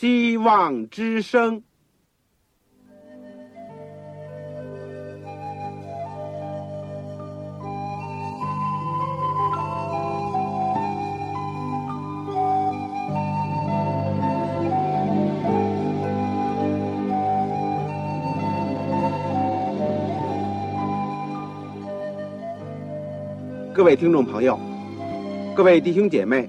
希望之声。各位听众朋友，各位弟兄姐妹，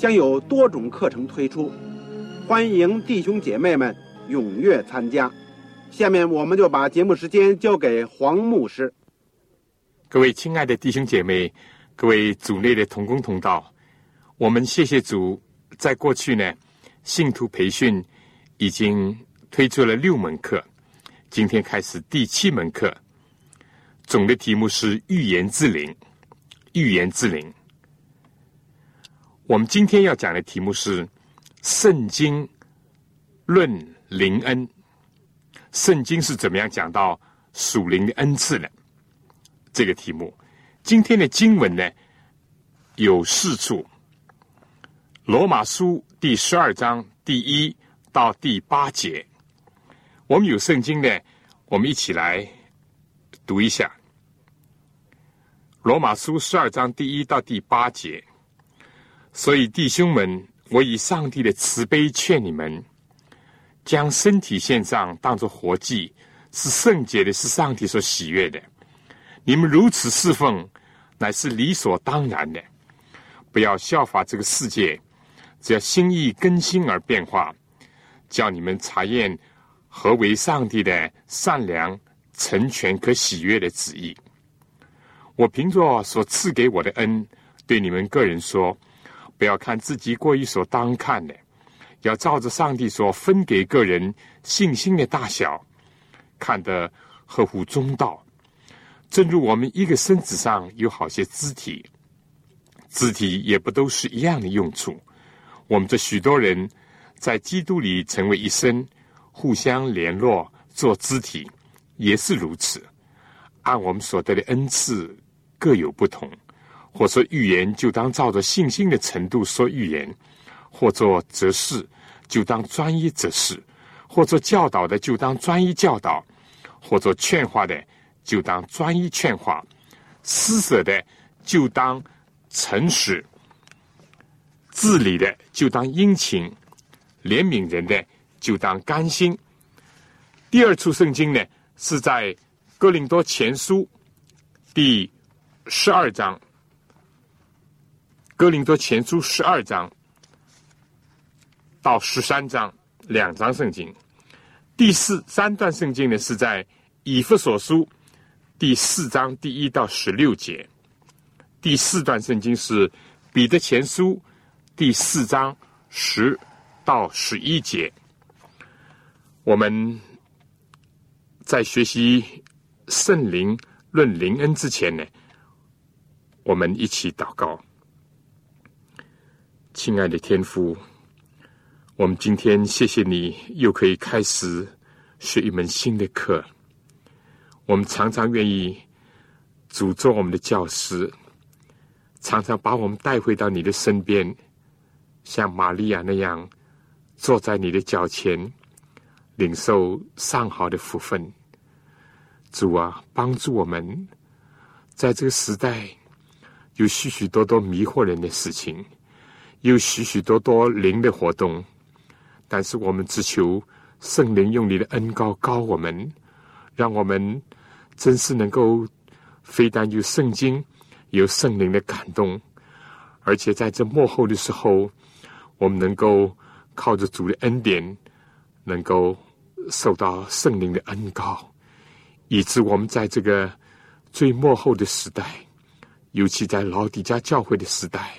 将有多种课程推出，欢迎弟兄姐妹们踊跃参加。下面我们就把节目时间交给黄牧师。各位亲爱的弟兄姐妹，各位组内的同工同道，我们谢谢主，在过去呢，信徒培训已经推出了六门课，今天开始第七门课，总的题目是预言之灵。预言之灵。我们今天要讲的题目是《圣经论灵恩》。圣经是怎么样讲到属灵的恩赐的？这个题目，今天的经文呢有四处，《罗马书》第十二章第一到第八节。我们有圣经呢，我们一起来读一下。罗马书十二章第一到第八节，所以弟兄们，我以上帝的慈悲劝你们，将身体献上，当作活祭，是圣洁的，是上帝所喜悦的。你们如此侍奉，乃是理所当然的。不要效法这个世界，只要心意更新而变化，叫你们查验何为上帝的善良、成全、可喜悦的旨意。我凭着所赐给我的恩，对你们个人说：不要看自己过于所当看的，要照着上帝所分给个人信心的大小，看得合乎中道。正如我们一个身子上有好些肢体，肢体也不都是一样的用处。我们这许多人在基督里成为一身，互相联络做肢体，也是如此。按我们所得的恩赐。各有不同，或说预言就当照着信心的程度说预言，或做则事就当专一则事，或做教导的就当专一教导，或做劝化的就当专一劝化，施舍的就当诚实，治理的就当殷勤，怜悯人的就当甘心。第二处圣经呢，是在哥林多前书第。十二章，《哥林多前书》十二章到十三章两章圣经。第四三段圣经呢，是在《以弗所书》第四章第一到十六节。第四段圣经是《彼得前书》第四章十到十一节。我们在学习圣灵论灵恩之前呢。我们一起祷告，亲爱的天父，我们今天谢谢你，又可以开始学一门新的课。我们常常愿意主做我们的教师，常常把我们带回到你的身边，像玛利亚那样坐在你的脚前，领受上好的福分。主啊，帮助我们在这个时代。有许许多多迷惑人的事情，有许许多多灵的活动，但是我们只求圣灵用你的恩高高我们，让我们真是能够非但有圣经，有圣灵的感动，而且在这幕后的时候，我们能够靠着主的恩典，能够受到圣灵的恩高，以致我们在这个最幕后的时代。尤其在老底家教会的时代，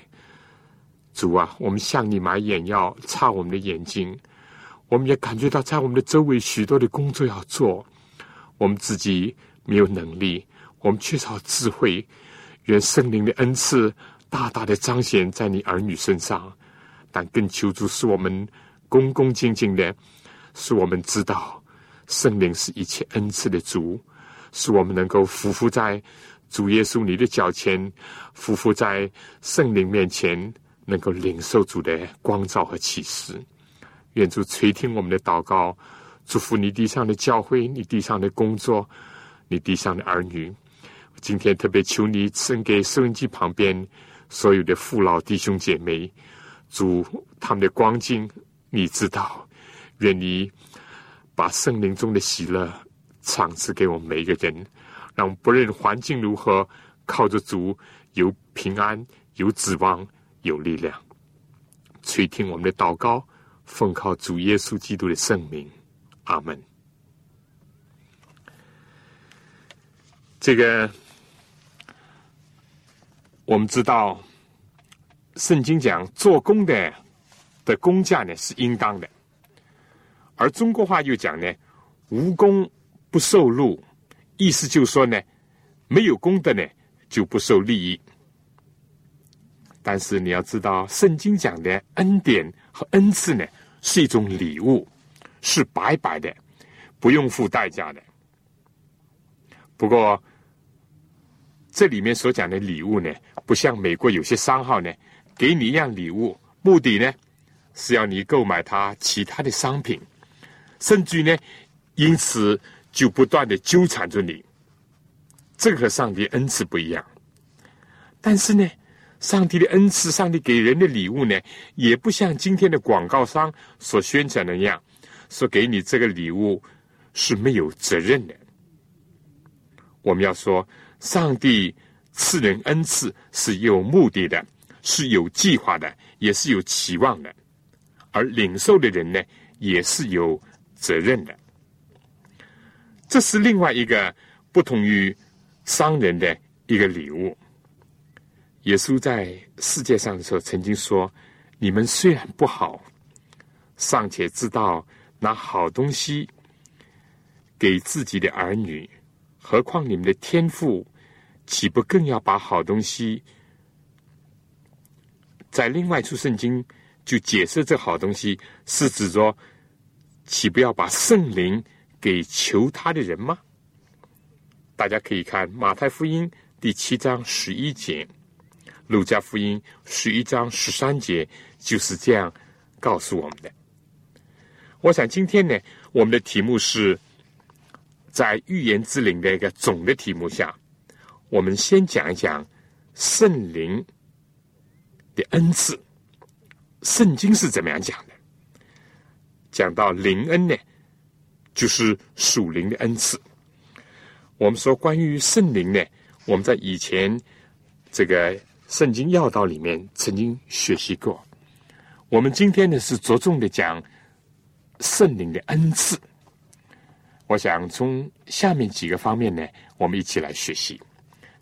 主啊，我们向你买眼药，擦我们的眼睛，我们也感觉到在我们的周围许多的工作要做，我们自己没有能力，我们缺少智慧。愿圣灵的恩赐大大的彰显在你儿女身上，但更求助是我们恭恭敬敬的，使我们知道圣灵是一切恩赐的主，使我们能够匍匐在主耶稣你的脚前，匍匐在圣灵面前，能够领受主的光照和启示。愿主垂听我们的祷告，祝福你地上的教会，你地上的工作，你地上的儿女。今天特别求你赐给收音机旁边所有的父老弟兄姐妹，主他们的光景，你知道。愿你把圣灵中的喜乐赏赐给我们每一个人，让不论环境如何，靠着主有平安、有指望、有力量。垂听我们的祷告，奉靠主耶稣基督的圣名，阿门。这个。我们知道，圣经讲做工的的工价呢是应当的，而中国话又讲呢，无功不受禄，意思就是说呢，没有功德呢就不受利益。但是你要知道，圣经讲的恩典和恩赐呢是一种礼物，是白白的，不用付代价的。不过，这里面所讲的礼物呢，不像美国有些商号呢，给你一样礼物，目的呢是要你购买他其他的商品，甚至呢，因此就不断的纠缠着你。这个和上帝恩赐不一样。但是呢，上帝的恩赐，上帝给人的礼物呢，也不像今天的广告商所宣传的那样，说给你这个礼物是没有责任的。我们要说。上帝赐人恩赐是有目的的，是有计划的，也是有期望的。而领受的人呢，也是有责任的。这是另外一个不同于商人的一个礼物。耶稣在世界上的时候曾经说：“你们虽然不好，尚且知道拿好东西给自己的儿女，何况你们的天赋？”岂不更要把好东西，在另外一处圣经就解释这好东西是指着，岂不要把圣灵给求他的人吗？大家可以看马太福音第七章十一节，路加福音十一章十三节就是这样告诉我们的。我想今天呢，我们的题目是在预言之灵的一个总的题目下。我们先讲一讲圣灵的恩赐，圣经是怎么样讲的？讲到灵恩呢，就是属灵的恩赐。我们说关于圣灵呢，我们在以前这个圣经要道里面曾经学习过。我们今天呢是着重的讲圣灵的恩赐。我想从下面几个方面呢，我们一起来学习。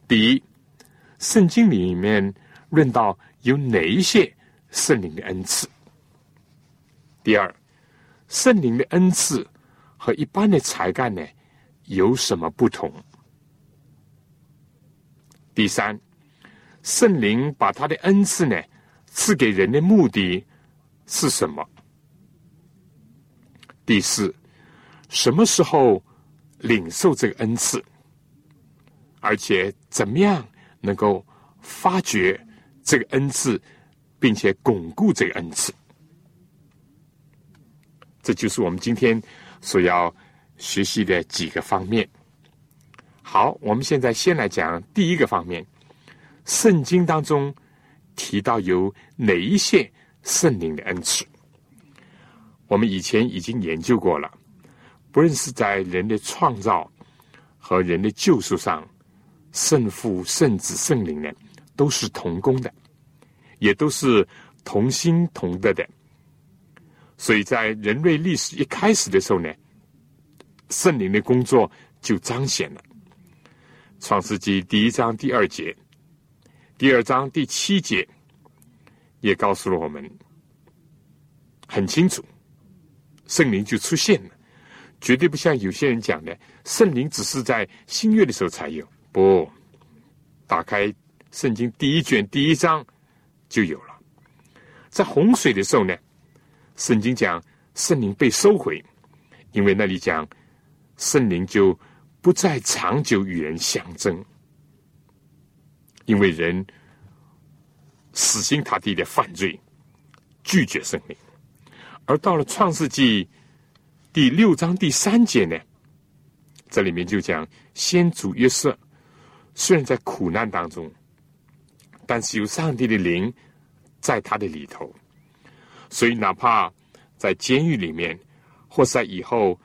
第一，圣经里面论到有哪一些圣灵的恩赐？第二，圣灵的恩赐和一般的才干呢有什么不同？第三，圣灵把他的恩赐呢赐给人的目的是什么？第四，什么时候领受这个恩赐？而且怎么样能够发掘这个恩赐，并且巩固这个恩赐？这就是我们今天所要学习的几个方面。好，我们现在先来讲第一个方面：圣经当中提到有哪一些圣灵的恩赐？我们以前已经研究过了，不论是在人的创造和人的救赎上。圣父、圣子、圣灵呢，都是同工的，也都是同心同德的。所以在人类历史一开始的时候呢，圣灵的工作就彰显了。创世纪第一章第二节，第二章第七节，也告诉了我们很清楚，圣灵就出现了，绝对不像有些人讲的，圣灵只是在新约的时候才有。不，打开圣经第一卷第一章就有了。在洪水的时候呢，圣经讲圣灵被收回，因为那里讲圣灵就不再长久与人相争，因为人死心塌地的犯罪，拒绝圣灵。而到了创世纪第六章第三节呢，这里面就讲先祖约瑟虽然在苦难当中，但是有上帝的灵。在他的里头，所以哪怕在监狱里面，或在以后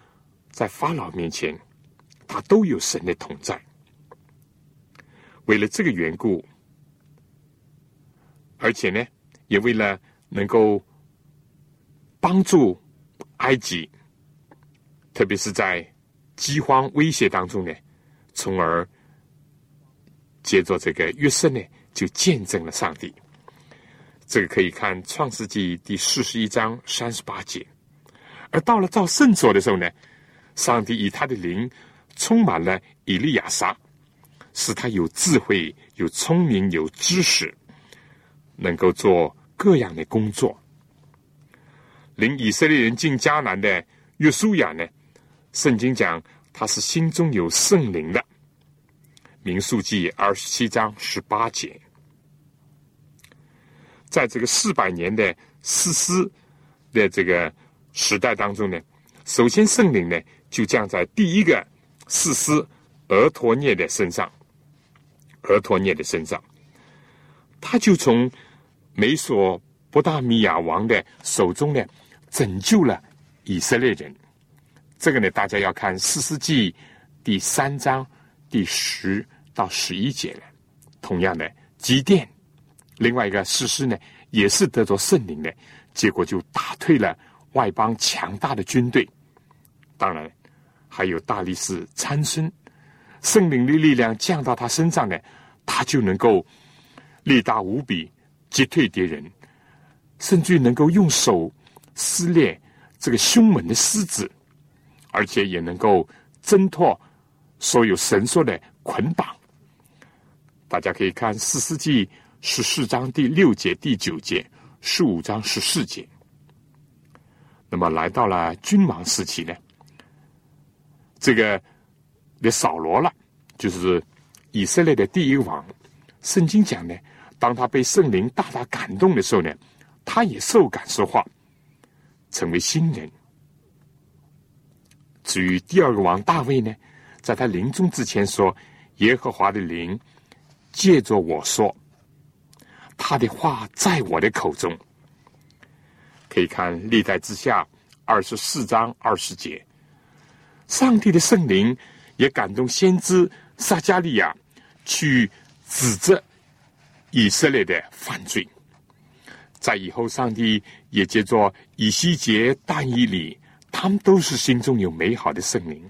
在法老面前，他都有神的同在。为了这个缘故，而且呢，也为了能够帮助埃及，特别是在饥荒威胁当中呢，从而借着这个约瑟呢，就见证了上帝。这个可以看《创世纪》第四十一章三十八节，而到了造圣所的时候呢，上帝以他的灵充满了以利亚撒，使他有智慧、有聪明、有知识，能够做各样的工作。领以色列人进迦南的约书亚呢，圣经讲他是心中有圣灵的，《民数记》二十七章十八节。在这个四百年的史诗的这个时代当中呢，首先圣灵呢就降在第一个史诗俄陀涅的身上，俄托涅的身上，他就从美索不达米亚王的手中呢拯救了以色列人。这个呢，大家要看《四世纪》第三章第十到十一节了。同样的，基甸。另外一个史诗呢，也是得着圣灵的，结果就打退了外邦强大的军队。当然，还有大力士参孙，圣灵的力量降到他身上呢，他就能够力大无比，击退敌人，甚至能够用手撕裂这个凶猛的狮子，而且也能够挣脱所有绳索的捆绑。大家可以看《四世纪》。十四章第六节、第九节，十五章十四节。那么来到了君王时期呢，这个的扫罗了，就是以色列的第一王。圣经讲呢，当他被圣灵大大感动的时候呢，他也受感说话，成为新人。至于第二个王大卫呢，在他临终之前说：“耶和华的灵借着我说。”他的话在我的口中，可以看历代之下二十四章二十节。上帝的圣灵也感动先知撒加利亚去指责以色列的犯罪。在以后，上帝也借着以西结、但以里，他们都是心中有美好的圣灵，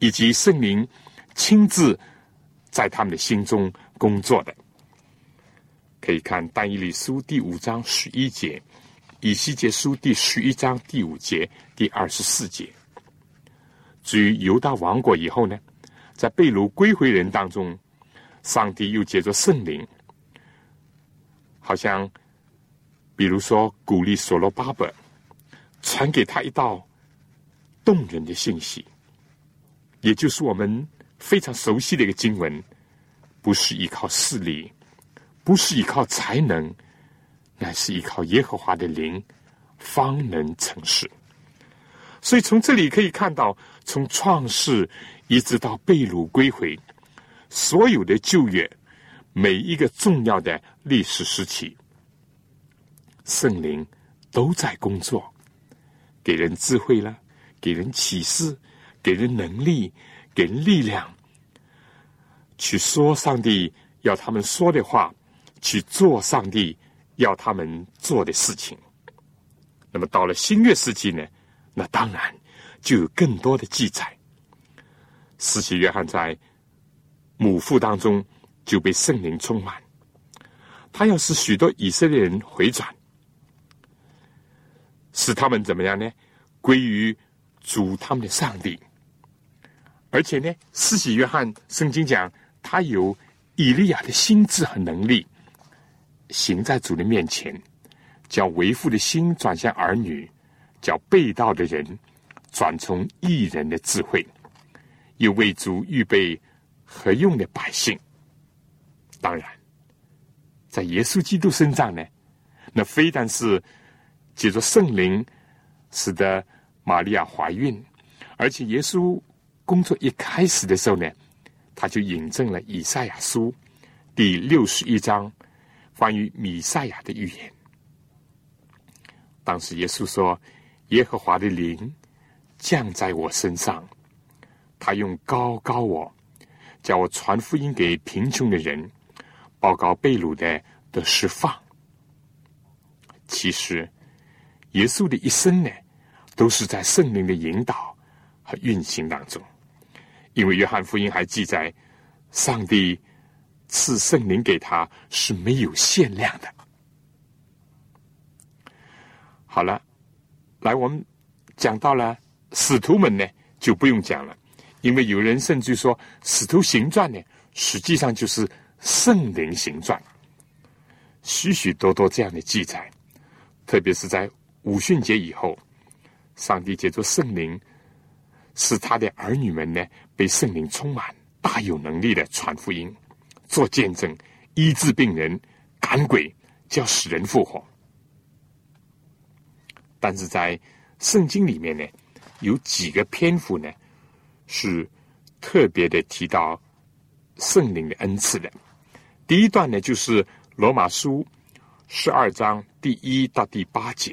以及圣灵亲自在他们的心中工作的。可以看《但以理书》第五章十一节，《以西结书》第十一章第五节、第二十四节。至于犹大王国以后呢，在被掳归回人当中，上帝又借着圣灵，好像比如说鼓励所罗巴伯，传给他一道动人的信息，也就是我们非常熟悉的一个经文，不是依靠势力。不是依靠才能，乃是依靠耶和华的灵，方能成事。所以从这里可以看到，从创世一直到被掳归回，所有的旧约，每一个重要的历史时期，圣灵都在工作，给人智慧了，给人启示，给人能力，给人力量，去说上帝要他们说的话。去做上帝要他们做的事情。那么到了新月时期呢？那当然就有更多的记载。使徒约翰在母腹当中就被圣灵充满，他要使许多以色列人回转，使他们怎么样呢？归于主他们的上帝。而且呢，四喜约翰圣经讲，他有以利亚的心智和能力，行在主的面前，叫为父的心转向儿女，叫被盗的人转从异人的智慧，又为主预备何用的百姓。当然，在耶稣基督身上呢，那非但是借着圣灵使得玛利亚怀孕，而且耶稣工作一开始的时候呢，他就引证了以赛亚书第六十一章关于米赛亚的预言。当时耶稣说：“耶和华的灵降在我身上，他用高高我，叫我传福音给贫穷的人。”报告被掳的的释放。其实，耶稣的一生呢，都是在圣灵的引导和运行当中。因为约翰福音还记载，上帝赐圣灵给他是没有限量的。好了，来我们讲到了使徒们呢，就不用讲了，因为有人甚至说《使徒行传》呢，实际上就是。圣灵行传，许许多多这样的记载，特别是在五旬节以后，上帝借着圣灵，使他的儿女们呢被圣灵充满，大有能力的传福音、做见证、医治病人、赶鬼、叫死人复活。但是在圣经里面呢，有几个篇幅呢是特别的提到圣灵的恩赐的。第一段呢，就是罗马书十二章第一到第八节；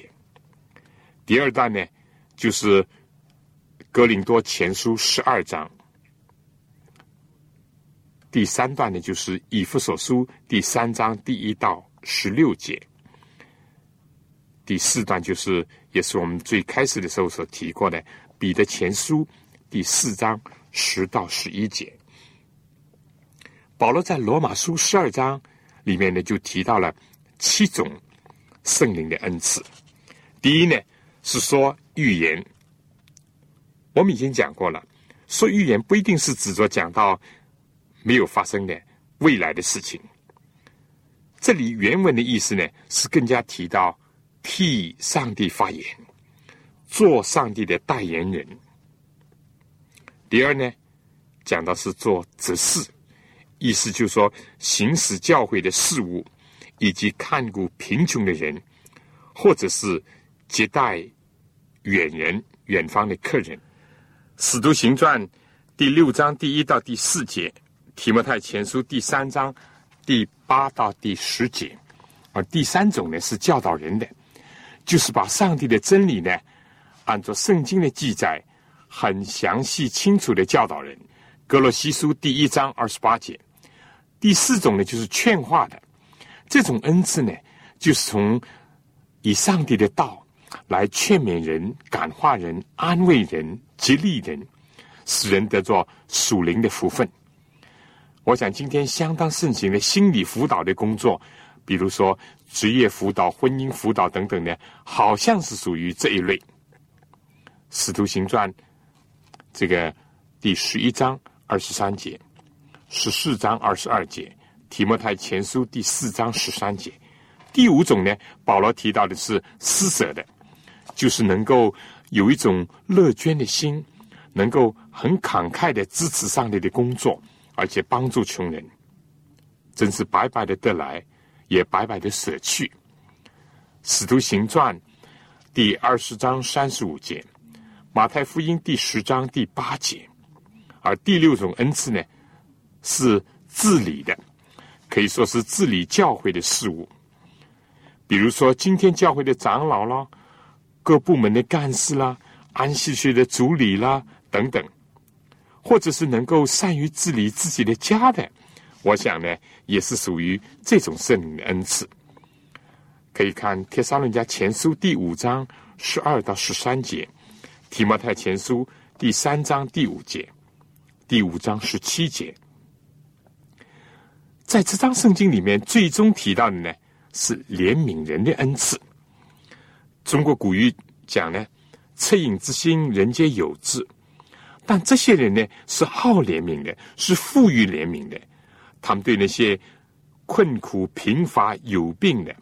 第二段呢，就是格林多前书十二章；第三段呢，就是以弗所书第三章第一到十六节；第四段就是也是我们最开始的时候所提过的彼得前书第四章十到十一节。保罗在罗马书十二章里面呢，就提到了七种圣灵的恩赐。第一呢，是说预言。我们已经讲过了，说预言不一定是指着讲到没有发生的未来的事情。这里原文的意思呢，是更加提到替上帝发言，做上帝的代言人。第二呢，讲到是做执事。意思就是说，行使教会的事务，以及看顾贫穷的人，或者是接待远人、远方的客人。使徒行传第六章第一到第四节，提摩太前书第三章第八到第十节。而第三种呢，是教导人的，就是把上帝的真理呢，按照圣经的记载，很详细清楚的教导人。格罗西书第一章二十八节。第四种呢，就是劝化的这种恩赐呢，就是从以上帝的道来劝勉人、感化人、安慰人、激励人，使人得着属灵的福分。我想今天相当盛行的心理辅导的工作，比如说职业辅导、婚姻辅导等等呢，好像是属于这一类。使徒行传这个第十一章二十三节。十四章二十二节，提摩太前书第四章十三节。第五种呢，保罗提到的是施舍的，就是能够有一种乐捐的心，能够很慷慨的支持上帝的工作，而且帮助穷人，真是白白的得来，也白白的舍去。使徒行传第二十章三十五节，马太福音第十章第八节，而第六种恩赐呢？是治理的，可以说是治理教会的事务。比如说，今天教会的长老啦，各部门的干事啦，安息区的主理啦等等，或者是能够善于治理自己的家的，我想呢，也是属于这种圣灵的恩赐。可以看《帖撒论家前书》第五章十二到十三节，《提摩太前书》第三章第五节，第五章十七节。在这张圣经里面，最终提到的呢是怜悯人的恩赐。中国古语讲呢，恻隐之心，人皆有之。但这些人呢，是好怜悯的，是富于怜悯的。他们对那些困苦、贫乏、有病的、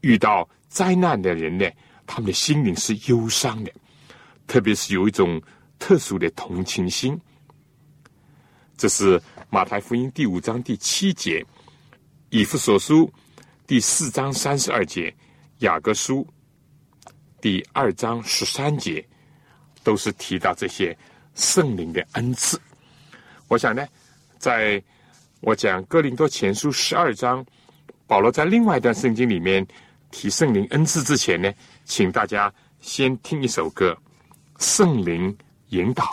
遇到灾难的人呢，他们的心灵是忧伤的，特别是有一种特殊的同情心。这是马太福音第五章第七节，以弗所书第四章三十二节，雅各书第二章十三节，都是提到这些。圣灵的恩赐，我想呢，在我讲哥林多前书十二章，保罗在另外一段圣经里面提圣灵恩赐之前呢，请大家先听一首歌，《圣灵引导》。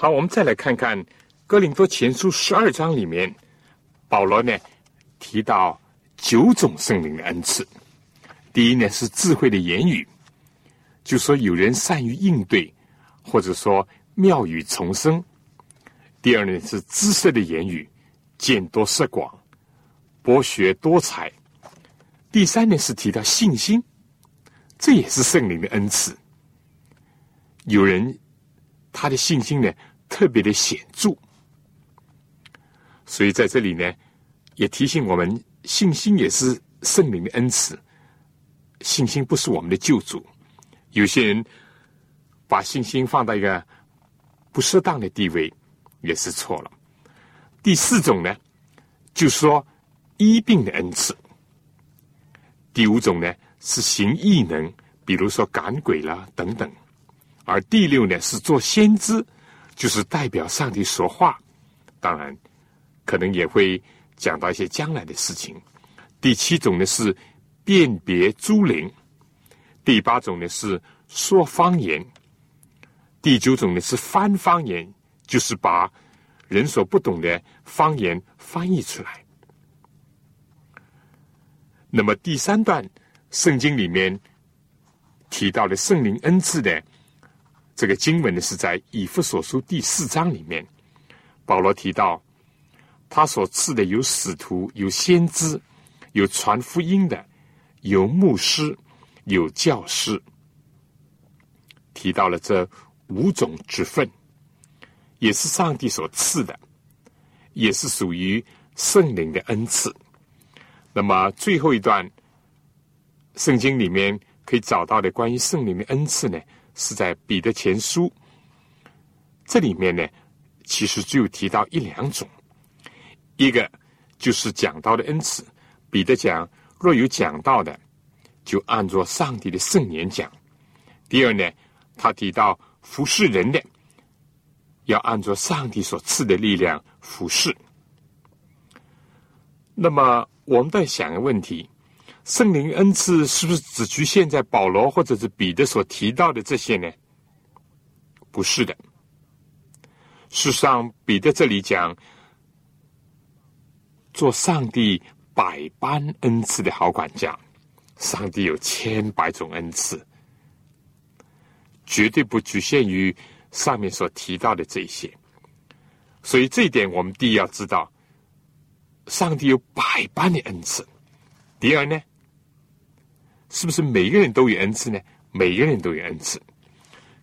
好，我们再来看看《哥林多前书》十二章里面，保罗呢提到九种圣灵的恩赐。第一呢是智慧的言语，就说有人善于应对，或者说妙语重生；第二呢是知识的言语，见多识广，博学多才；第三呢是提到信心，这也是圣灵的恩赐。有人他的信心呢？特别的显著，所以在这里呢，也提醒我们，信心也是圣灵的恩赐。信心不是我们的救主。有些人把信心放到一个不适当的地位，也是错了。第四种呢，就说医病的恩赐。第五种呢，是行异能，比如说赶鬼啦等等。而第六呢是做先知，就是代表上帝说话。当然，可能也会讲到一些将来的事情。第七种呢是辨别诸灵，第八种呢是说方言，第九种呢是翻方言，就是把人所不懂的方言翻译出来。那么第三段圣经里面提到的圣灵恩赐的这个经文呢，是在以弗所书第四章里面，保罗提到他所赐的有使徒、有先知、有传福音的、有牧师、有教师，提到了这五种职分，也是上帝所赐的，也是属于圣灵的恩赐。那么最后一段圣经里面可以找到的关于圣灵的恩赐呢，是在彼得前书。这里面呢，其实只有提到一两种，一个就是讲到的恩赐。彼得讲，若有讲到的，就按照上帝的圣言讲。第二呢，他提到服侍人的，要按照上帝所赐的力量服侍。那么。我们在想一个问题：圣灵恩赐是不是只局限在保罗或者是彼得所提到的这些呢？不是的。事实上，彼得这里讲做上帝百般恩赐的好管家，上帝有千百种恩赐，绝对不局限于上面所提到的这些。所以这一点，我们第一要知道。上帝有百般的恩赐。第二呢，是不是每个人都有恩赐呢？每个人都有恩赐。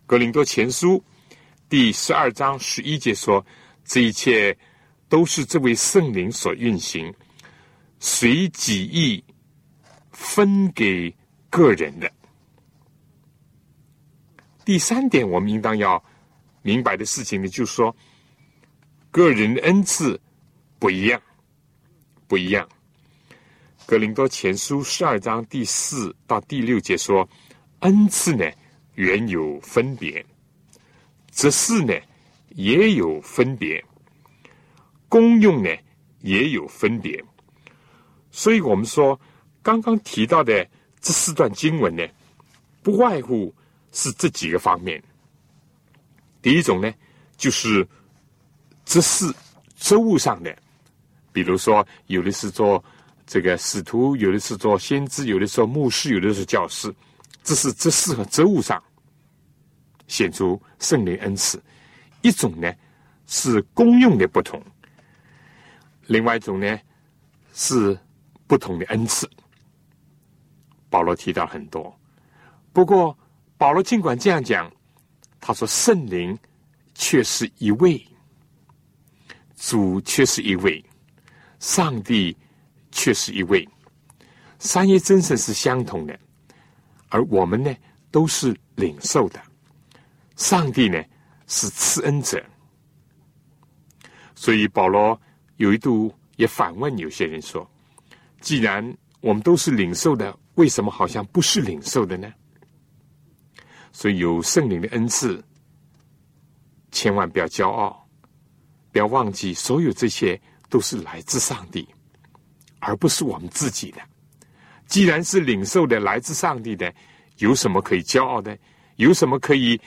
格林多前书第十二章十一节说：“这一切都是这位圣灵所运行，随己意分给个人的。”第三点，我们应当要明白的事情呢，就是说，个人的恩赐不一样。不一样，《格林多前书》十二章第四到第六节说：“恩赐呢，原有分别；这事呢，也有分别；功用呢，也有分别。”所以，我们说刚刚提到的这四段经文呢，不外乎是这几个方面。第一种呢，就是这是职务上的。比如说，有的是做这个使徒，有的是做先知，有的是做牧师，有的是教师。这是这四个职务上显出圣灵恩赐。一种呢是功用的不同，另外一种呢是不同的恩赐。保罗提到很多，不过保罗尽管这样讲，他说圣灵却是一位，主却是一位。上帝却是一位，三业真神是相同的，而我们呢都是领受的。上帝呢是赐恩者，所以保罗有一度也反问有些人说：“既然我们都是领受的，为什么好像不是领受的呢？”所以有圣灵的恩赐，千万不要骄傲，不要忘记所有这些。都是来自上帝，而不是我们自己的。既然是领受的来自上帝的，有什么可以骄傲的？有什么可以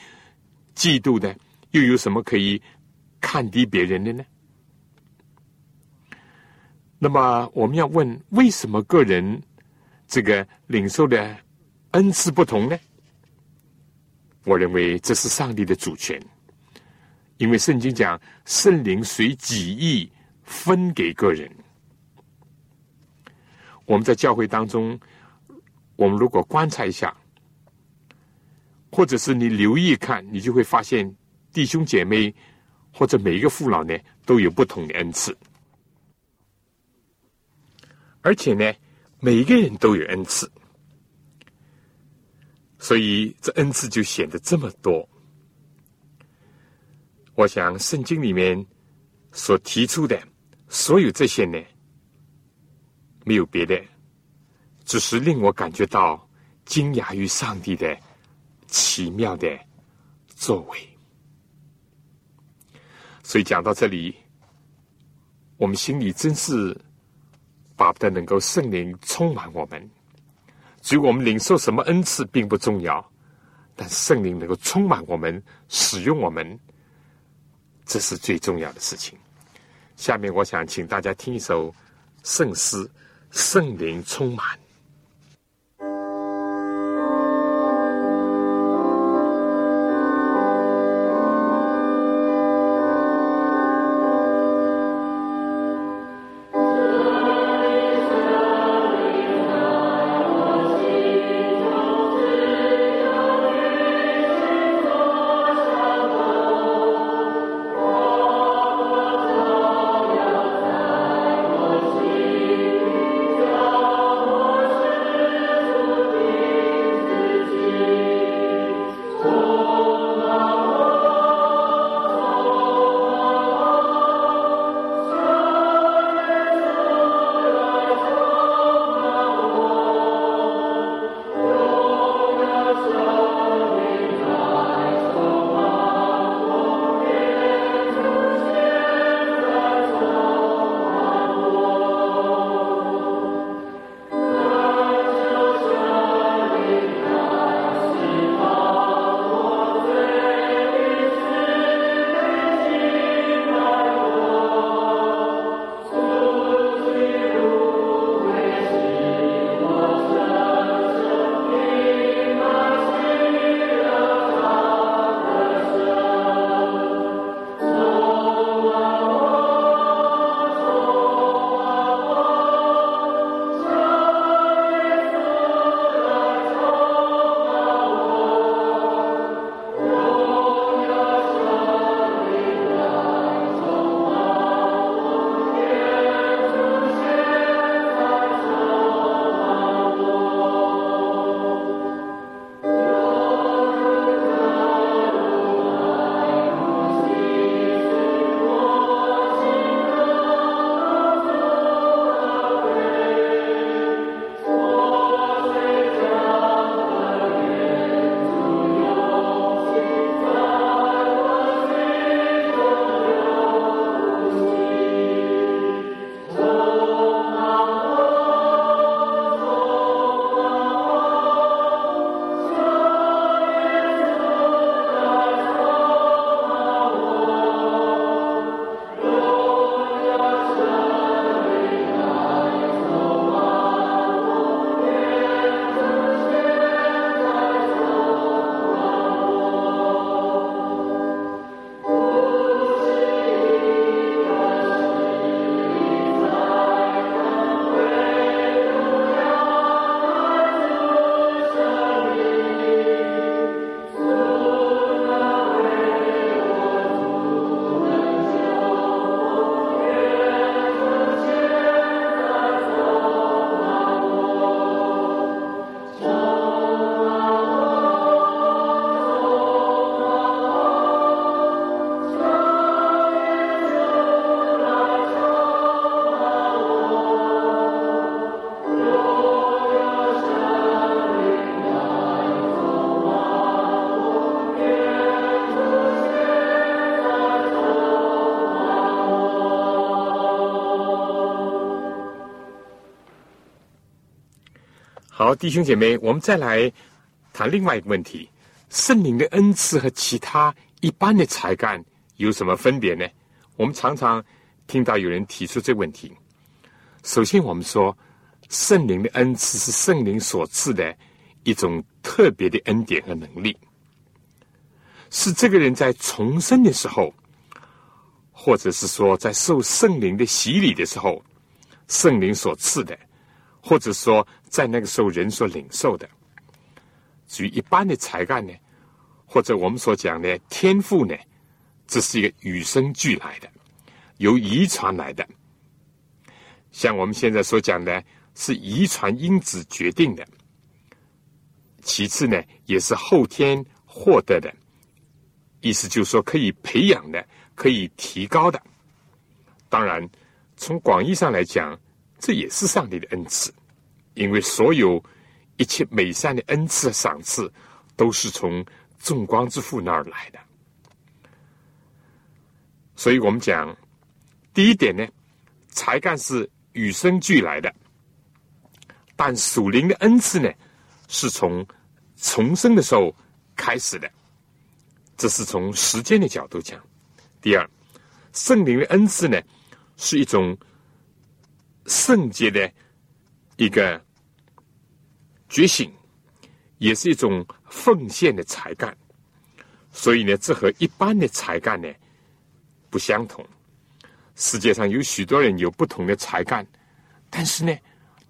嫉妒的？又有什么可以看低别人的呢？那么我们要问：为什么个人这个领受的恩赐不同呢？我认为这是上帝的主权，因为圣经讲圣灵随己意。分给个人。我们在教会当中，我们如果观察一下，或者是你留意看，你就会发现弟兄姐妹或者每一个父老呢，都有不同的恩赐，而且呢，每一个人都有恩赐，所以这恩赐就显得这么多。我想圣经里面所提出的。所有这些呢，没有别的，只是令我感觉到惊讶于上帝的奇妙的作为。所以讲到这里，我们心里真是巴不得能够圣灵充满我们。至于我们领受什么恩赐，并不重要，但圣灵能够充满我们、使用我们，这是最重要的事情。下面，我想请大家听一首圣诗《圣灵充满》。弟兄姐妹，我们再来谈另外一个问题：圣灵的恩赐和其他一般的才干有什么分别呢？我们常常听到有人提出这个问题。首先，我们说圣灵的恩赐是圣灵所赐的一种特别的恩典和能力，是这个人在重生的时候，或者是说在受圣灵的洗礼的时候，圣灵所赐的。或者说，在那个时候人所领受的，至于一般的才干呢，或者我们所讲的天赋呢，这是一个与生俱来的，由遗传来的。像我们现在所讲的，是遗传因子决定的。其次呢，也是后天获得的，意思就是说可以培养的，可以提高的。当然，从广义上来讲。这也是上帝的恩赐，因为所有一切美善的恩赐赏赐，都是从众光之父那儿来的。所以我们讲，第一点呢，才干是与生俱来的，但属灵的恩赐呢，是从重生的时候开始的。这是从时间的角度讲。第二，圣灵的恩赐呢，是一种圣洁的一个觉醒，也是一种奉献的才干。所以呢，这和一般的才干呢不相同。世界上有许多人有不同的才干，但是呢，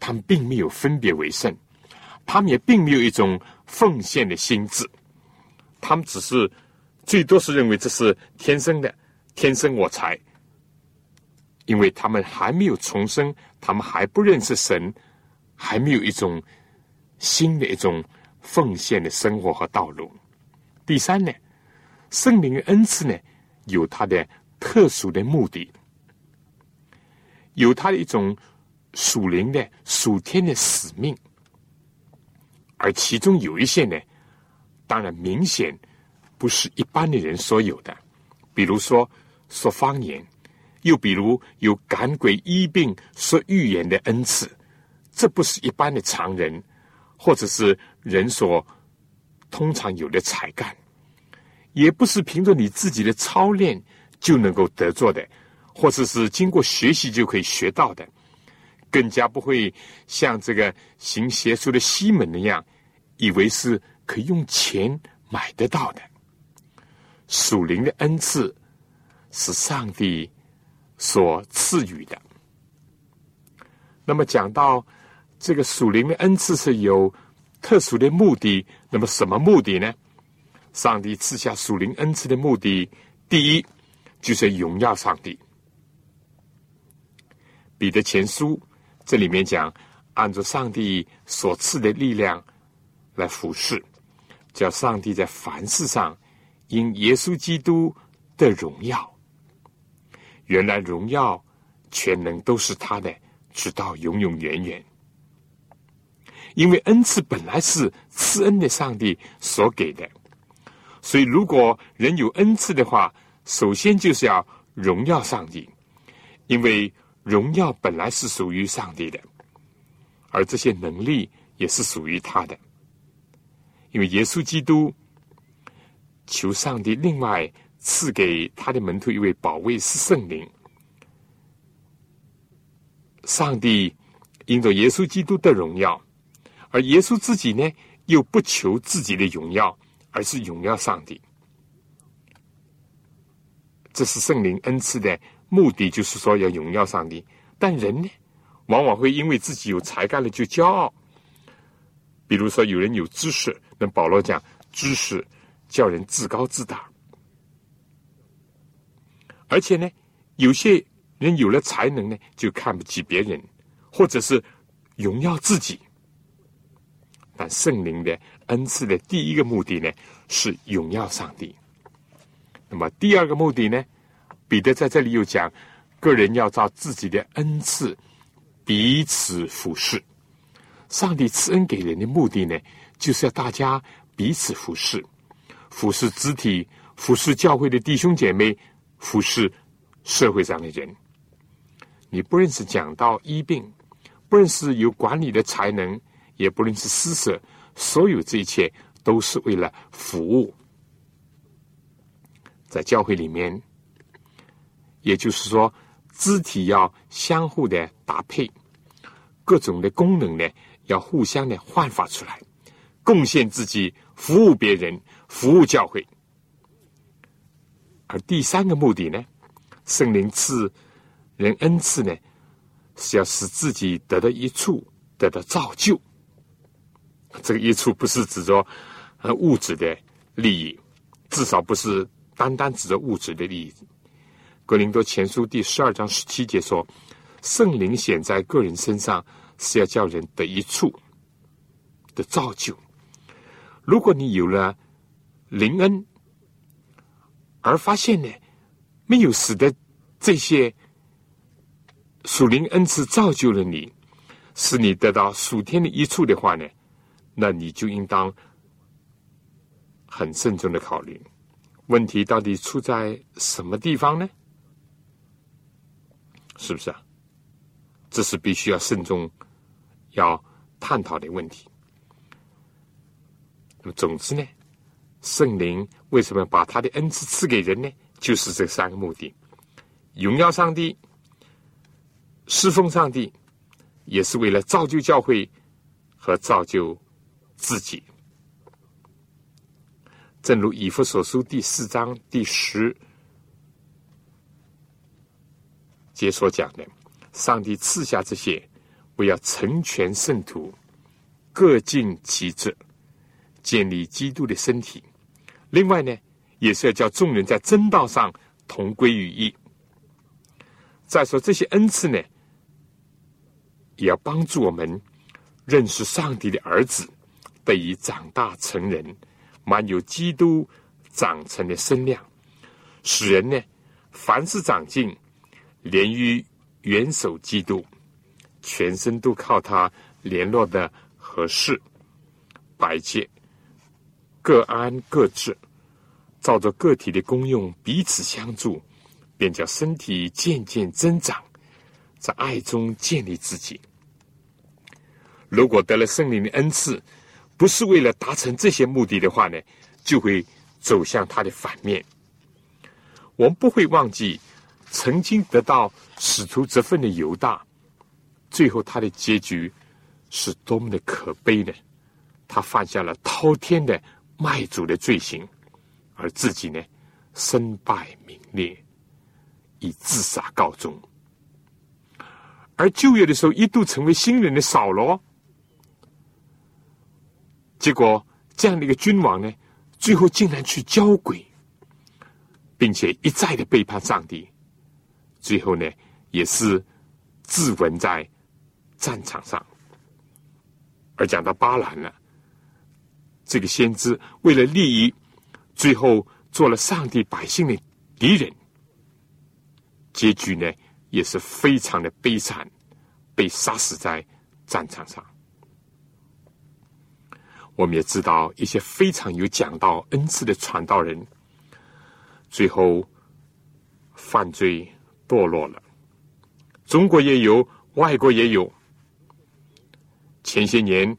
他们并没有分别为圣，他们也并没有一种奉献的心智，他们只是。最多是认为这是天生的，天生我材，因为他们还没有重生，他们还不认识神，还没有一种新的一种奉献的生活和道路。第三呢，圣灵的恩赐呢，有它的特殊的目的，有它的一种属灵的属天的使命，而其中有一些呢，当然明显。不是一般的人所有的，比如说说方言，又比如有赶鬼医病、说预言的恩赐，这不是一般的常人或者是人所通常有的才干，也不是凭着你自己的操练就能够得做的，或者是经过学习就可以学到的，更加不会像这个行邪术的西门那样，以为是可以用钱买得到的。属灵的恩赐是上帝所赐予的。那么讲到这个属灵的恩赐是有特殊的目的，那么什么目的呢？上帝赐下属灵恩赐的目的，第一就是荣耀上帝。彼得前书这里面讲，按照上帝所赐的力量来服侍，叫上帝在凡事上。因耶稣基督的荣耀，原来荣耀全能都是他的，直到永永远远。因为恩赐本来是赐恩的上帝所给的，所以如果人有恩赐的话，首先就是要荣耀上帝，因为荣耀本来是属于上帝的，而这些能力也是属于他的，因为耶稣基督。求上帝另外赐给他的门徒一位保卫是圣灵。上帝因着耶稣基督的荣耀，而耶稣自己呢，又不求自己的荣耀，而是荣耀上帝。这是圣灵恩赐的目的，就是说要荣耀上帝。但人呢，往往会因为自己有才干了就骄傲。比如说，有人有知识，那保罗讲知识。叫人自高自大，而且呢，有些人有了才能呢，就看不起别人，或者是荣耀自己。但圣灵的恩赐的第一个目的呢，是荣耀上帝。那么第二个目的呢，彼得在这里又讲，个人要照自己的恩赐彼此服侍。上帝赐恩给人的目的呢，就是要大家彼此服侍。服侍肢体，服侍教会的弟兄姐妹，服侍社会上的人。你不认识讲道医病，不认识有管理的才能，也不认识施舍，所有这一切都是为了服务。在教会里面，也就是说，肢体要相互的搭配，各种的功能呢，要互相的焕发出来，贡献自己，服务别人。服务教会，而第三个目的呢，圣灵赐人恩赐呢，是要使自己得到一处，得到造就。这个一处不是指着呃物质的利益，至少不是单单指着物质的利益。格林多前书第十二章十七节说，圣灵显在个人身上，是要叫人得一处的造就。如果你有了。灵恩，而发现呢，没有使得这些属灵恩赐造就了你，使你得到属天的益处的话呢，那你就应当很慎重的考虑，问题到底出在什么地方呢？是不是啊？这是必须要慎重要探讨的问题。那么，总之呢，圣灵为什么把他的恩赐赐给人呢？就是这三个目的：荣耀上帝、侍奉上帝，也是为了造就教会和造就自己。正如以弗所书第四章第十节所讲的，上帝赐下这些，为要成全圣徒，各尽其职。建立基督的身体，另外呢，也是要叫众人在真道上同归于一。再说这些恩赐呢，也要帮助我们认识上帝的儿子，得以长大成人，满有基督长成的身量，使人呢凡事长进，连于元首基督，全身都靠他联络的合适，百界。各安各治，照着个体的功用彼此相助，便叫身体渐渐增长，在爱中建立自己。如果得了圣灵的恩赐，不是为了达成这些目的的话呢，就会走向他的反面。我们不会忘记曾经得到使徒之分的犹大，最后他的结局是多么的可悲呢？他犯下了滔天的。卖主的罪行，而自己呢，身败名裂，以自杀告终。而就业的时候，一度成为新人的扫罗，结果这样的一个君王呢，最后竟然去交鬼，并且一再的背叛上帝，最后呢，也是自刎在战场上。而讲到巴兰呢？这个先知为了利益，最后做了上帝百姓的敌人，结局呢也是非常的悲惨，被杀死在战场上。我们也知道一些非常有讲道恩赐的传道人，最后犯罪堕落了。中国也有，外国也有。前些年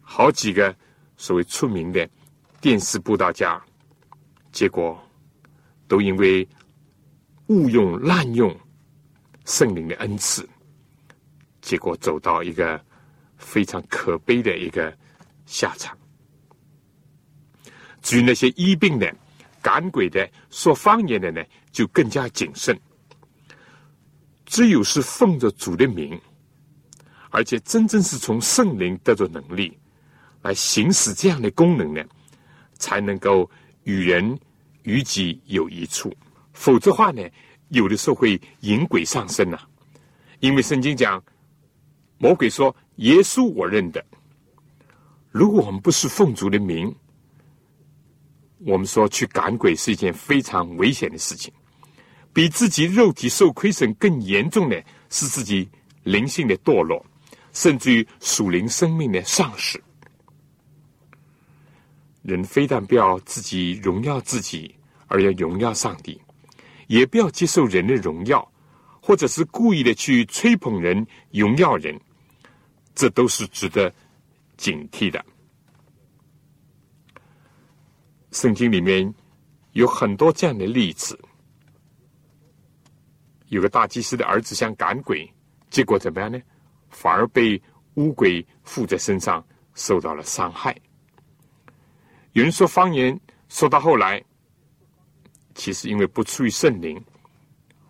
好几个。所谓出名的电视布道家，结果都因为误用滥用圣灵的恩赐，结果走到一个非常可悲的一个下场。至于那些医病的、赶鬼的、说方言的呢，就更加谨慎。只有是奉着主的名，而且真正是从圣灵得着能力。来行使这样的功能呢，才能够与人与己有一处。否则话呢，有的时候会引鬼上身呐。因为圣经讲，魔鬼说：“耶稣我认得。”如果我们不是奉主的名，我们说去赶鬼是一件非常危险的事情。比自己肉体受亏损更严重的是自己灵性的堕落，甚至于属灵生命的丧失。人非但不要自己荣耀自己，而要荣耀上帝；也不要接受人的荣耀，或者是故意的去吹捧人、荣耀人，这都是值得警惕的。圣经里面有很多这样的例子：有个大祭司的儿子想赶鬼，结果怎么样呢？反而被乌鬼附在身上，受到了伤害。有人说方言说到后来，其实因为不出于圣灵，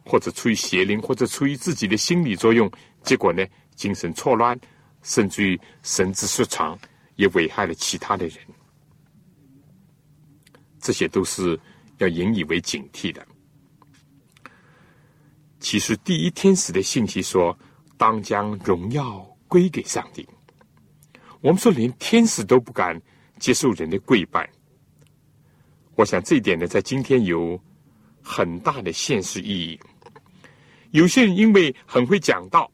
或者出于邪灵，或者出于自己的心理作用，结果呢精神错乱，甚至于神志失常，也危害了其他的人。这些都是要引以为警惕的。其实第一天使的信息说，当将荣耀归给上帝。我们说连天使都不敢。接受人的跪拜，我想这一点呢，在今天有很大的现实意义。有些人因为很会讲道，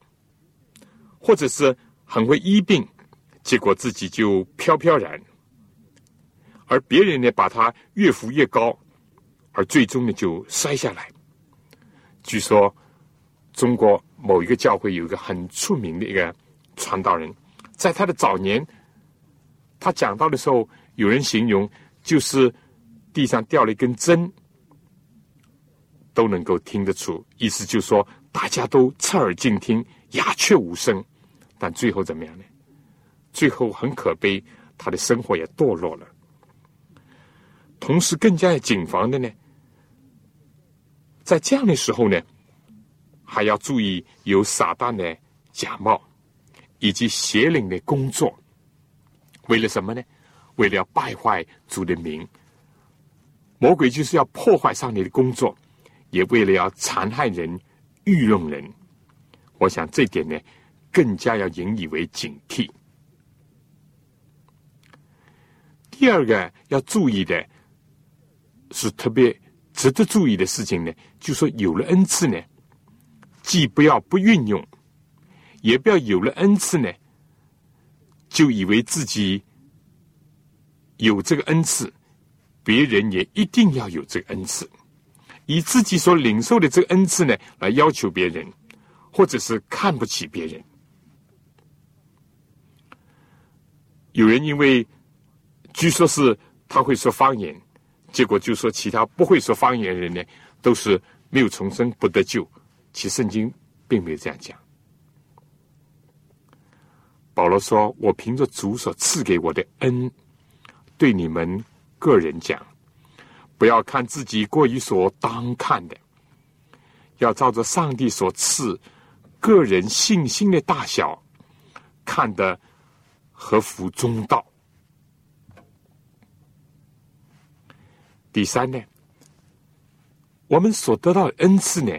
或者是很会医病，结果自己就飘飘然，而别人呢把他越扶越高，而最终呢就摔下来。据说中国某一个教会有一个很出名的一个传道人，在他的早年，他讲到的时候，有人形容就是地上掉了一根针，都能够听得出，意思就是说大家都侧耳静听，鸦雀无声。但最后怎么样呢？最后很可悲，他的生活也堕落了。同时，更加要谨防的呢，在这样的时候呢，还要注意有撒旦的假冒，以及邪灵的工作。为了什么呢？为了要败坏主的名，魔鬼就是要破坏上帝的工作，也为了要残害人、愚弄人。我想这点呢。更加要引以为警惕。第二个要注意的，是特别值得注意的事情呢，就说有了恩赐呢，既不要不运用，也不要有了恩赐呢，就以为自己有这个恩赐，别人也一定要有这个恩赐，以自己所领受的这个恩赐呢，来要求别人，或者是看不起别人。有人因为据说是他会说方言，结果就说其他不会说方言的人呢，都是没有重生不得救。其圣经并没有这样讲。保罗说：“我凭着主所赐给我的恩，对你们个人讲，不要看自己过于所当看的，要照着上帝所赐个人信心的大小看的。”合服中道。第三呢，我们所得到的恩赐呢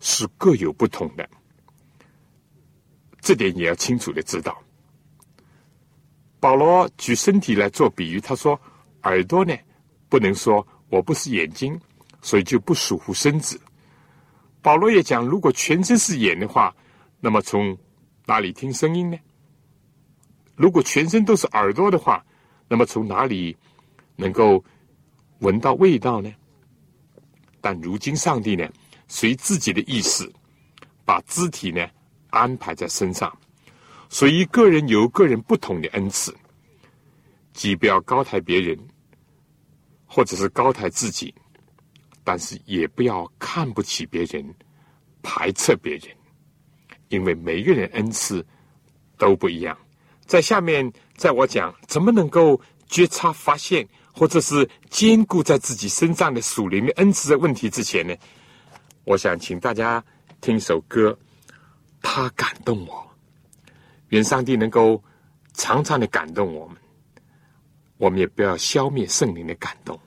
是各有不同的，这点也要清楚的知道。保罗举身体来做比喻，他说：“耳朵呢，不能说我不是眼睛，所以就不属乎身子。”保罗也讲，如果全身是眼的话，那么从哪里听声音呢？如果全身都是耳朵的话，那么从哪里能够闻到味道呢？但如今上帝呢，随自己的意思，把肢体呢安排在身上，所以个人有个人不同的恩赐，既不要高抬别人，或者是高抬自己，但是也不要看不起别人，排斥别人，因为每个人恩赐都不一样。在下面，在我讲怎么能够觉察、发现，或者是兼顾在自己身上的属灵的恩赐的问题之前呢，我想请大家听一首歌，他感动我。愿上帝能够常常的感动我们，我们也不要消灭圣灵的感动。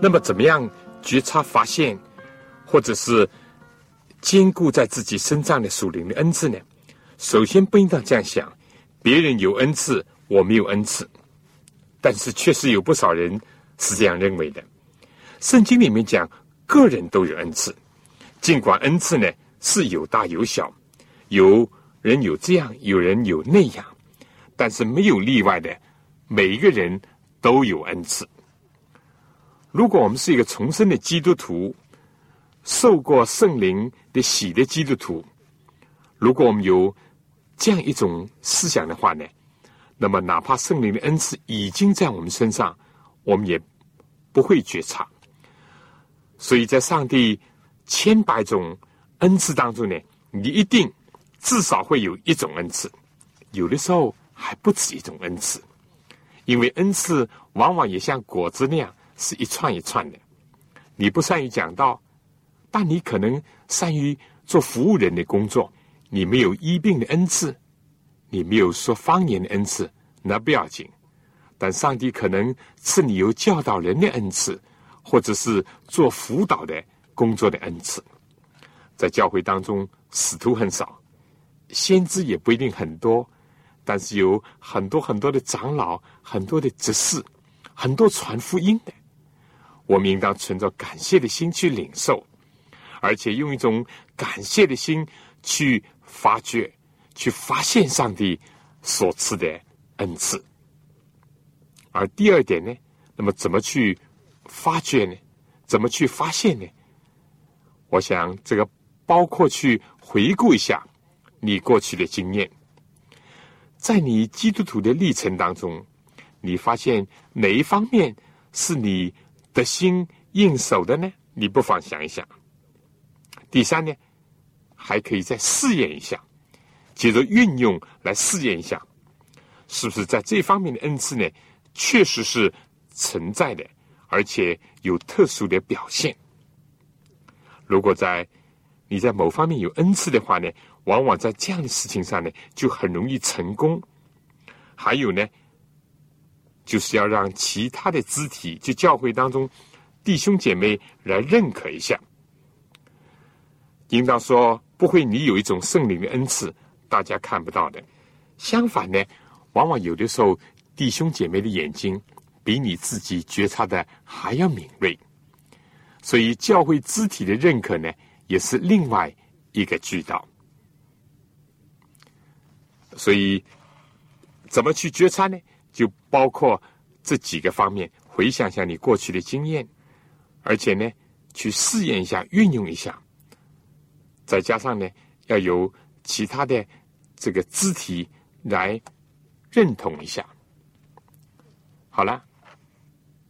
那么，怎么样觉察、发现，或者是兼顾在自己身上的属灵的恩赐呢？首先，不应当这样想：别人有恩赐，我没有恩赐。但是，确实有不少人是这样认为的。圣经里面讲，个人都有恩赐，尽管恩赐呢是有大有小，有人有这样，有人有那样，但是没有例外的，每一个人都有恩赐。如果我们是一个重生的基督徒，受过圣灵的洗的基督徒，如果我们有这样一种思想的话呢，那么哪怕圣灵的恩赐已经在我们身上，我们也不会觉察。所以在上帝千百种恩赐当中呢，你一定至少会有一种恩赐，有的时候还不止一种恩赐，因为恩赐往往也像果子那样。是一串一串的。你不善于讲道，但你可能善于做服务人的工作。你没有医病的恩赐，你没有说方言的恩赐，那不要紧。但上帝可能赐你有教导人的恩赐，或者是做辅导的工作的恩赐。在教会当中，使徒很少，先知也不一定很多，但是有很多很多的长老，很多的执事，很多传福音的。我们应当存着感谢的心去领受，而且用一种感谢的心去发掘、去发现上帝所赐的恩赐。而第二点呢，那么怎么去发掘呢？怎么去发现呢？我想这个包括去回顾一下你过去的经验，在你基督徒的历程当中，你发现哪一方面是你？的心应手的呢？你不妨想一想。第三呢，还可以再试验一下，接着运用来试验一下，是不是在这方面的恩赐呢？确实是存在的，而且有特殊的表现。如果在你在某方面有恩赐的话呢，往往在这样的事情上呢，就很容易成功。还有呢？就是要让其他的肢体，就教会当中弟兄姐妹来认可一下。应当说，不会你有一种圣灵的恩赐，大家看不到的。相反呢，往往有的时候弟兄姐妹的眼睛比你自己觉察的还要敏锐。所以，教会肢体的认可呢，也是另外一个渠道。所以，怎么去觉察呢？就包括这几个方面，回想一下你过去的经验，而且呢，去试验一下、运用一下，再加上呢，要有其他的这个肢体来认同一下。好了，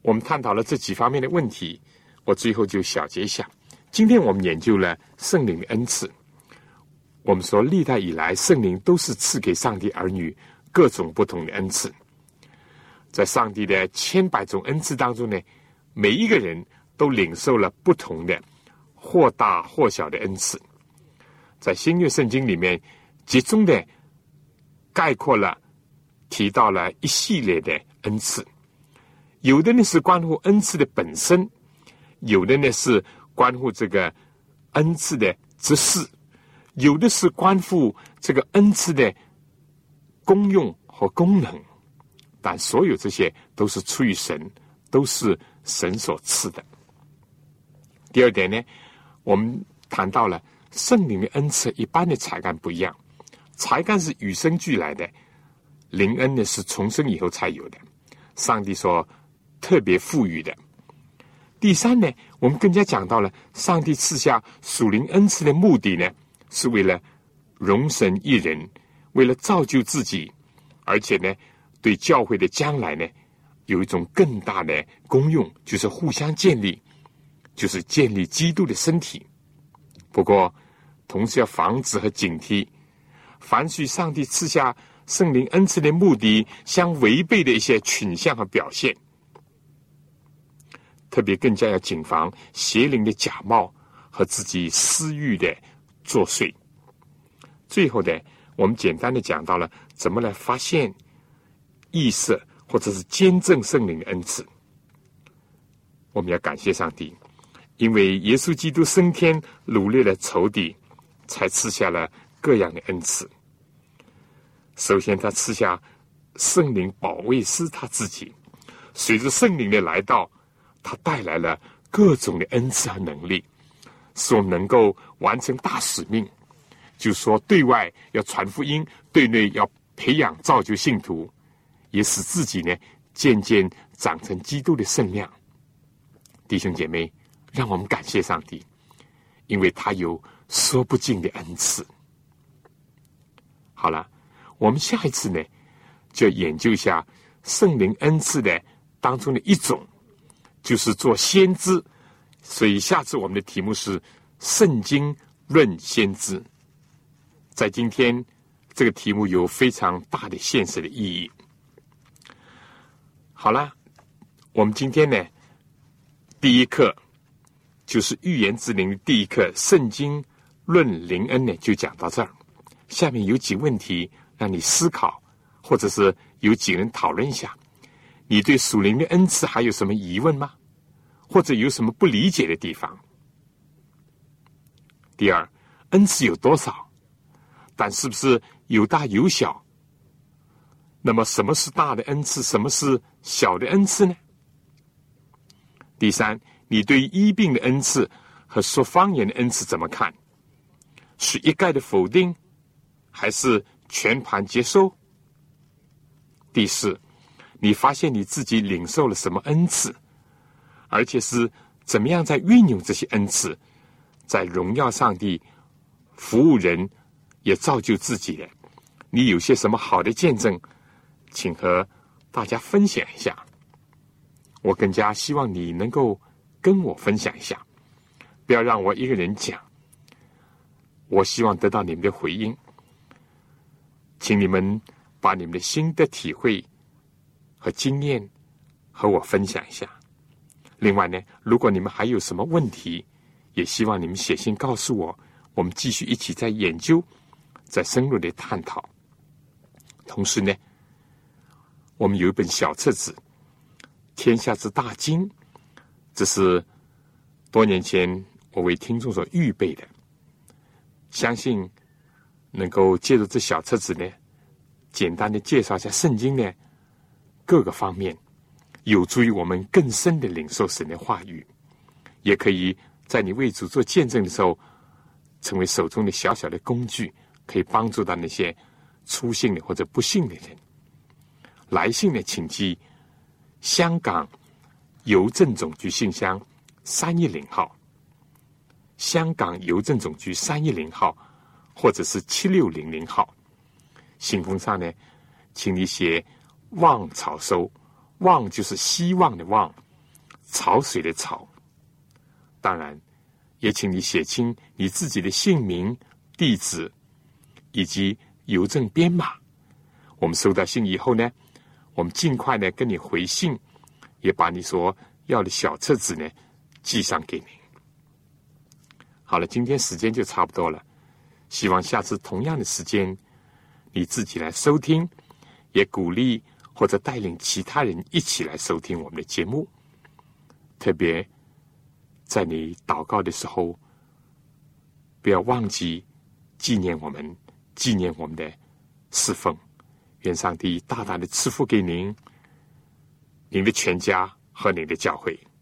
我们探讨了这几方面的问题，我最后就小结一下。今天我们研究了圣灵的恩赐，我们说历代以来圣灵都是赐给上帝儿女各种不同的恩赐。在上帝的千百种恩赐当中呢，每一个人都领受了不同的或大或小的恩赐。在新约圣经里面，集中的概括了提到了一系列的恩赐。有的呢是关乎恩赐的本身，有的呢是关乎这个恩赐的执事，有的是关乎这个恩赐的功用和功能。但所有这些都是出于神，都是神所赐的。第二点呢，我们谈到了圣灵的恩赐，一般的才干不一样，才干是与生俱来的，灵恩呢是重生以后才有的，上帝所特别赋予的。第三呢，我们更加讲到了上帝赐下属灵恩赐的目的呢，是为了容神一人，为了造就自己，而且呢。对教会的将来呢，有一种更大的功用，就是互相建立，就是建立基督的身体。不过，同时要防止和警惕，凡是上帝赐下圣灵恩赐的目的相违背的一些倾向和表现，特别更加要谨防邪灵的假冒和自己私欲的作祟。最后呢，我们简单的讲到了怎么来发现。意识或者是见证圣灵的恩赐，我们要感谢上帝，因为耶稣基督升天，努力了仇敌，才赐下了各样的恩赐。首先，他赐下圣灵保卫师他自己。随着圣灵的来到，他带来了各种的恩赐和能力，使我们能够完成大使命。就说对外要传福音，对内要培养造就信徒，也使自己呢渐渐长成基督的圣量。弟兄姐妹，让我们感谢上帝，因为他有说不尽的恩赐。好了，我们下一次呢，就研究一下圣灵恩赐的。当中的一种就是做先知，所以下次我们的题目是《圣经论先知》。在今天，这个题目有非常大的现实的意义。好了，我们今天呢，第一课就是预言之灵的第一课《圣经论灵恩》呢，就讲到这儿。下面有几问题让你思考，或者是有几人讨论一下。你对属灵的恩赐还有什么疑问吗？或者有什么不理解的地方？第二，恩赐有多少？但是不是有大有小？那么什么是大的恩赐？什么是小的恩赐呢？第三，你对医病的恩赐和说方言的恩赐怎么看？是一概的否定，还是全盘接受？第四。你发现你自己领受了什么恩赐，而且是怎么样在运用这些恩赐，在荣耀上帝、服务人，也造就自己的。你有些什么好的见证，请和大家分享一下。我更加希望你能够跟我分享一下，不要让我一个人讲。我希望得到你们的回应，请你们把你们的心得体会。和经验和我分享一下。另外呢，如果你们还有什么问题，也希望你们写信告诉我，我们继续一起在研究，在深入的探讨。同时呢，我们有一本小册子《天下之大经》，这是多年前我为听众所预备的，相信能够借助这小册子呢，简单的介绍一下圣经呢。各个方面有助于我们更深的领受神的话语，也可以在你为主做见证的时候，成为手中的小小的工具，可以帮助到那些粗信的或者不信的人。来信呢，请寄香港邮政总局信箱三一零号，香港邮政总局三一零号，或者是七六零零号。信封上呢，请你写。望草收，望就是希望的望，潮水的潮。当然，也请你写清你自己的姓名、地址以及邮政编码。我们收到信以后呢，我们尽快呢跟你回信，也把你所要的小册子呢寄上给你。好了，今天时间就差不多了，希望下次同样的时间你自己来收听，也鼓励。或者带领其他人一起来收听我们的节目，特别在你祷告的时候，不要忘记纪念我们，纪念我们的侍奉。愿上帝大大的赐福给您、您的全家和您的教会。